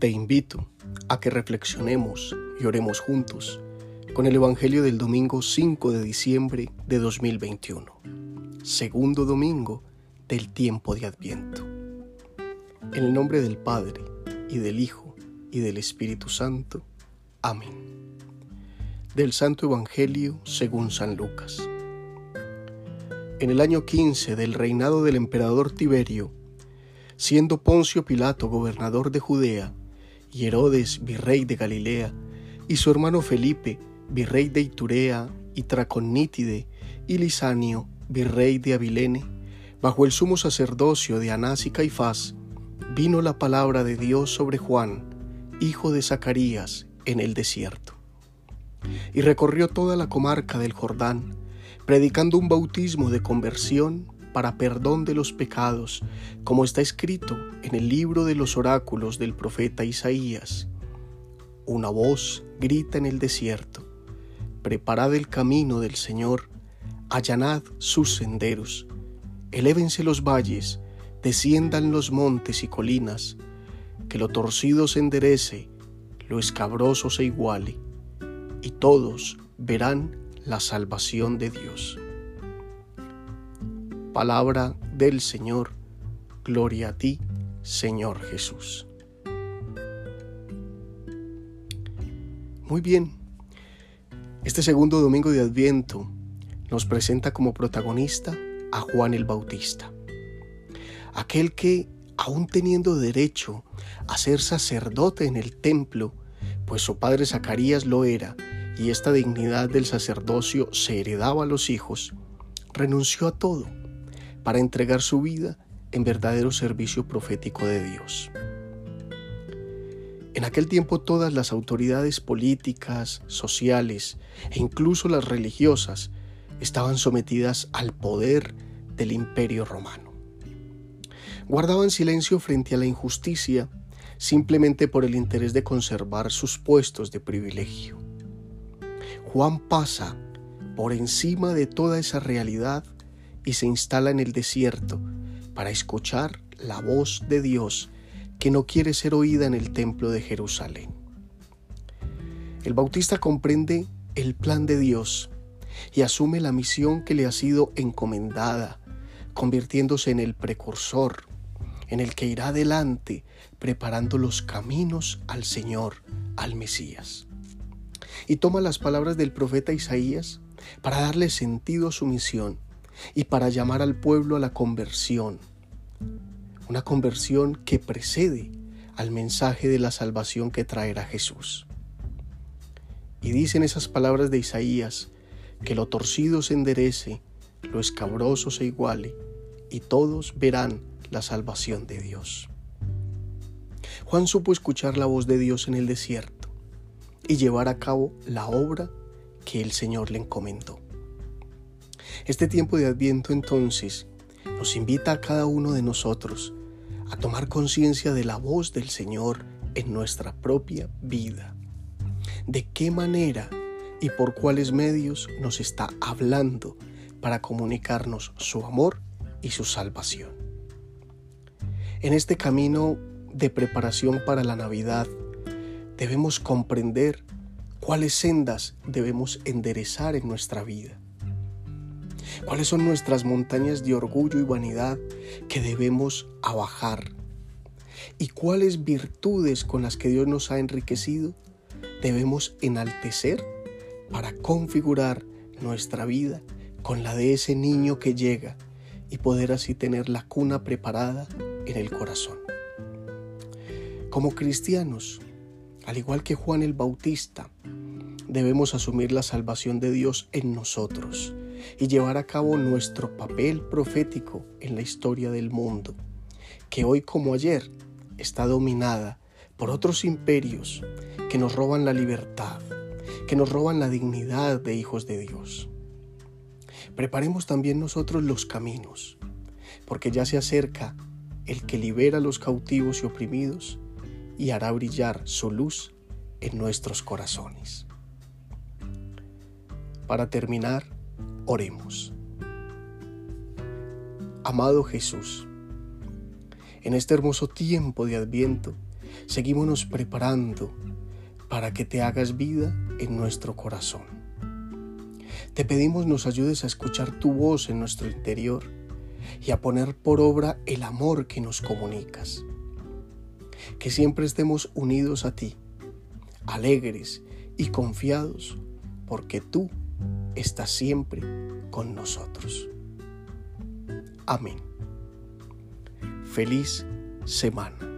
Te invito a que reflexionemos y oremos juntos con el Evangelio del domingo 5 de diciembre de 2021, segundo domingo del tiempo de Adviento. En el nombre del Padre, y del Hijo, y del Espíritu Santo. Amén. Del Santo Evangelio según San Lucas. En el año 15 del reinado del emperador Tiberio, siendo Poncio Pilato gobernador de Judea, y Herodes, virrey de Galilea, y su hermano Felipe, virrey de Iturea y Traconítide, y Lisanio, virrey de Abilene, bajo el sumo sacerdocio de Anás y Caifás, vino la palabra de Dios sobre Juan, hijo de Zacarías, en el desierto. Y recorrió toda la comarca del Jordán, predicando un bautismo de conversión para perdón de los pecados, como está escrito en el libro de los oráculos del profeta Isaías. Una voz grita en el desierto, preparad el camino del Señor, allanad sus senderos, elévense los valles, desciendan los montes y colinas, que lo torcido se enderece, lo escabroso se iguale, y todos verán la salvación de Dios. Palabra del Señor. Gloria a ti, Señor Jesús. Muy bien, este segundo domingo de Adviento nos presenta como protagonista a Juan el Bautista, aquel que, aún teniendo derecho a ser sacerdote en el templo, pues su padre Zacarías lo era, y esta dignidad del sacerdocio se heredaba a los hijos, renunció a todo para entregar su vida en verdadero servicio profético de Dios. En aquel tiempo todas las autoridades políticas, sociales e incluso las religiosas estaban sometidas al poder del imperio romano. Guardaban silencio frente a la injusticia simplemente por el interés de conservar sus puestos de privilegio. Juan pasa por encima de toda esa realidad y se instala en el desierto para escuchar la voz de Dios que no quiere ser oída en el templo de Jerusalén. El bautista comprende el plan de Dios y asume la misión que le ha sido encomendada, convirtiéndose en el precursor, en el que irá adelante preparando los caminos al Señor, al Mesías. Y toma las palabras del profeta Isaías para darle sentido a su misión y para llamar al pueblo a la conversión. Una conversión que precede al mensaje de la salvación que traerá Jesús. Y dicen esas palabras de Isaías, que lo torcido se enderece, lo escabroso se iguale, y todos verán la salvación de Dios. Juan supo escuchar la voz de Dios en el desierto y llevar a cabo la obra que el Señor le encomendó. Este tiempo de Adviento entonces nos invita a cada uno de nosotros a tomar conciencia de la voz del Señor en nuestra propia vida. De qué manera y por cuáles medios nos está hablando para comunicarnos su amor y su salvación. En este camino de preparación para la Navidad debemos comprender cuáles sendas debemos enderezar en nuestra vida cuáles son nuestras montañas de orgullo y vanidad que debemos abajar y cuáles virtudes con las que Dios nos ha enriquecido debemos enaltecer para configurar nuestra vida con la de ese niño que llega y poder así tener la cuna preparada en el corazón. Como cristianos, al igual que Juan el Bautista, debemos asumir la salvación de Dios en nosotros y llevar a cabo nuestro papel profético en la historia del mundo, que hoy como ayer está dominada por otros imperios que nos roban la libertad, que nos roban la dignidad de hijos de Dios. Preparemos también nosotros los caminos, porque ya se acerca el que libera a los cautivos y oprimidos y hará brillar su luz en nuestros corazones. Para terminar, Oremos. Amado Jesús, en este hermoso tiempo de Adviento, seguimos preparando para que te hagas vida en nuestro corazón. Te pedimos nos ayudes a escuchar tu voz en nuestro interior y a poner por obra el amor que nos comunicas. Que siempre estemos unidos a ti, alegres y confiados, porque tú estás siempre con nosotros. Amén. Feliz semana.